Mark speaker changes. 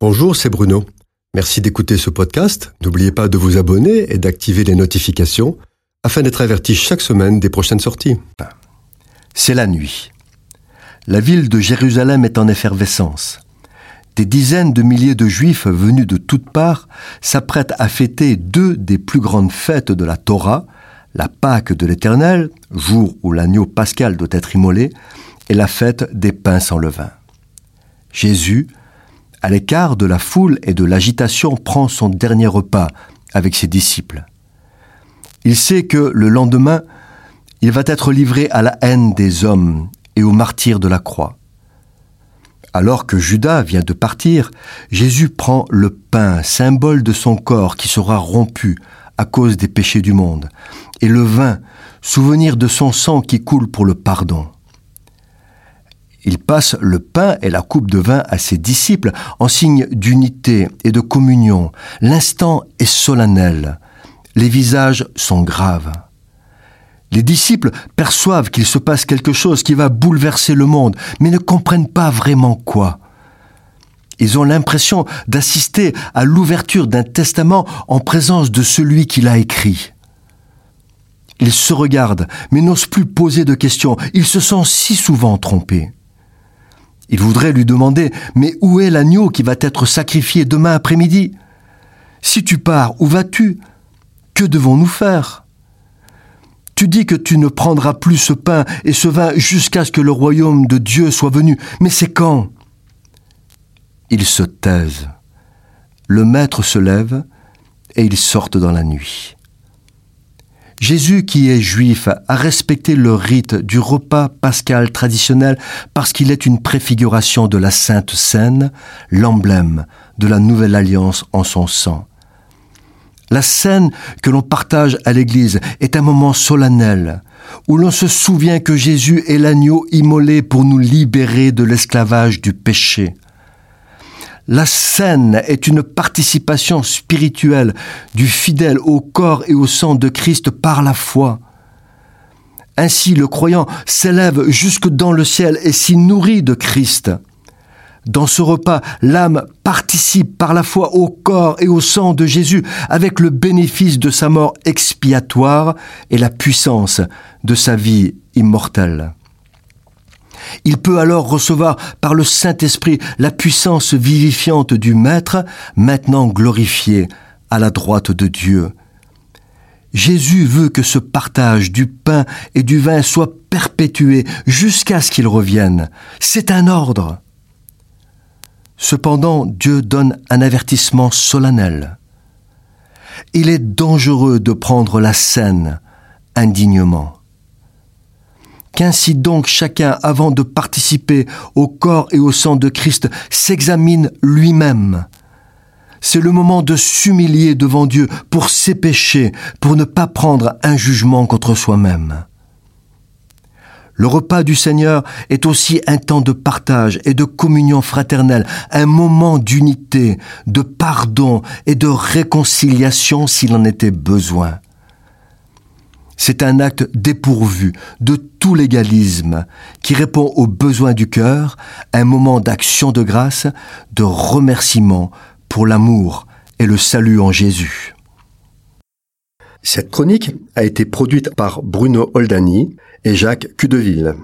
Speaker 1: Bonjour, c'est Bruno. Merci d'écouter ce podcast. N'oubliez pas de vous abonner et d'activer les notifications afin d'être averti chaque semaine des prochaines sorties.
Speaker 2: C'est la nuit. La ville de Jérusalem est en effervescence. Des dizaines de milliers de juifs venus de toutes parts s'apprêtent à fêter deux des plus grandes fêtes de la Torah, la Pâque de l'Éternel, jour où l'agneau pascal doit être immolé, et la fête des pains sans levain. Jésus, à l'écart de la foule et de l'agitation, prend son dernier repas avec ses disciples. Il sait que le lendemain, il va être livré à la haine des hommes et au martyr de la croix. Alors que Judas vient de partir, Jésus prend le pain, symbole de son corps qui sera rompu à cause des péchés du monde, et le vin, souvenir de son sang qui coule pour le pardon. Il passe le pain et la coupe de vin à ses disciples en signe d'unité et de communion. L'instant est solennel. Les visages sont graves. Les disciples perçoivent qu'il se passe quelque chose qui va bouleverser le monde, mais ne comprennent pas vraiment quoi. Ils ont l'impression d'assister à l'ouverture d'un testament en présence de celui qui l'a écrit. Ils se regardent, mais n'osent plus poser de questions. Ils se sont si souvent trompés. Il voudrait lui demander Mais où est l'agneau qui va être sacrifié demain après-midi? Si tu pars, où vas-tu? Que devons-nous faire? Tu dis que tu ne prendras plus ce pain et ce vin jusqu'à ce que le royaume de Dieu soit venu. Mais c'est quand? Ils se taisent. Le maître se lève et ils sortent dans la nuit. Jésus, qui est juif, a respecté le rite du repas pascal traditionnel parce qu'il est une préfiguration de la Sainte Seine, l'emblème de la nouvelle alliance en son sang. La scène que l'on partage à l'Église est un moment solennel où l'on se souvient que Jésus est l'agneau immolé pour nous libérer de l'esclavage du péché. La scène est une participation spirituelle du fidèle au corps et au sang de Christ par la foi. Ainsi le croyant s'élève jusque dans le ciel et s'y nourrit de Christ. Dans ce repas, l'âme participe par la foi au corps et au sang de Jésus avec le bénéfice de sa mort expiatoire et la puissance de sa vie immortelle. Il peut alors recevoir par le Saint-Esprit la puissance vivifiante du Maître, maintenant glorifié à la droite de Dieu. Jésus veut que ce partage du pain et du vin soit perpétué jusqu'à ce qu'il revienne. C'est un ordre. Cependant, Dieu donne un avertissement solennel. Il est dangereux de prendre la scène indignement. Qu'ainsi donc chacun, avant de participer au corps et au sang de Christ, s'examine lui-même. C'est le moment de s'humilier devant Dieu pour ses péchés, pour ne pas prendre un jugement contre soi-même. Le repas du Seigneur est aussi un temps de partage et de communion fraternelle, un moment d'unité, de pardon et de réconciliation s'il en était besoin. C'est un acte dépourvu de tout légalisme qui répond aux besoins du cœur, un moment d'action de grâce, de remerciement pour l'amour et le salut en Jésus.
Speaker 1: Cette chronique a été produite par Bruno Oldani et Jacques Cudeville.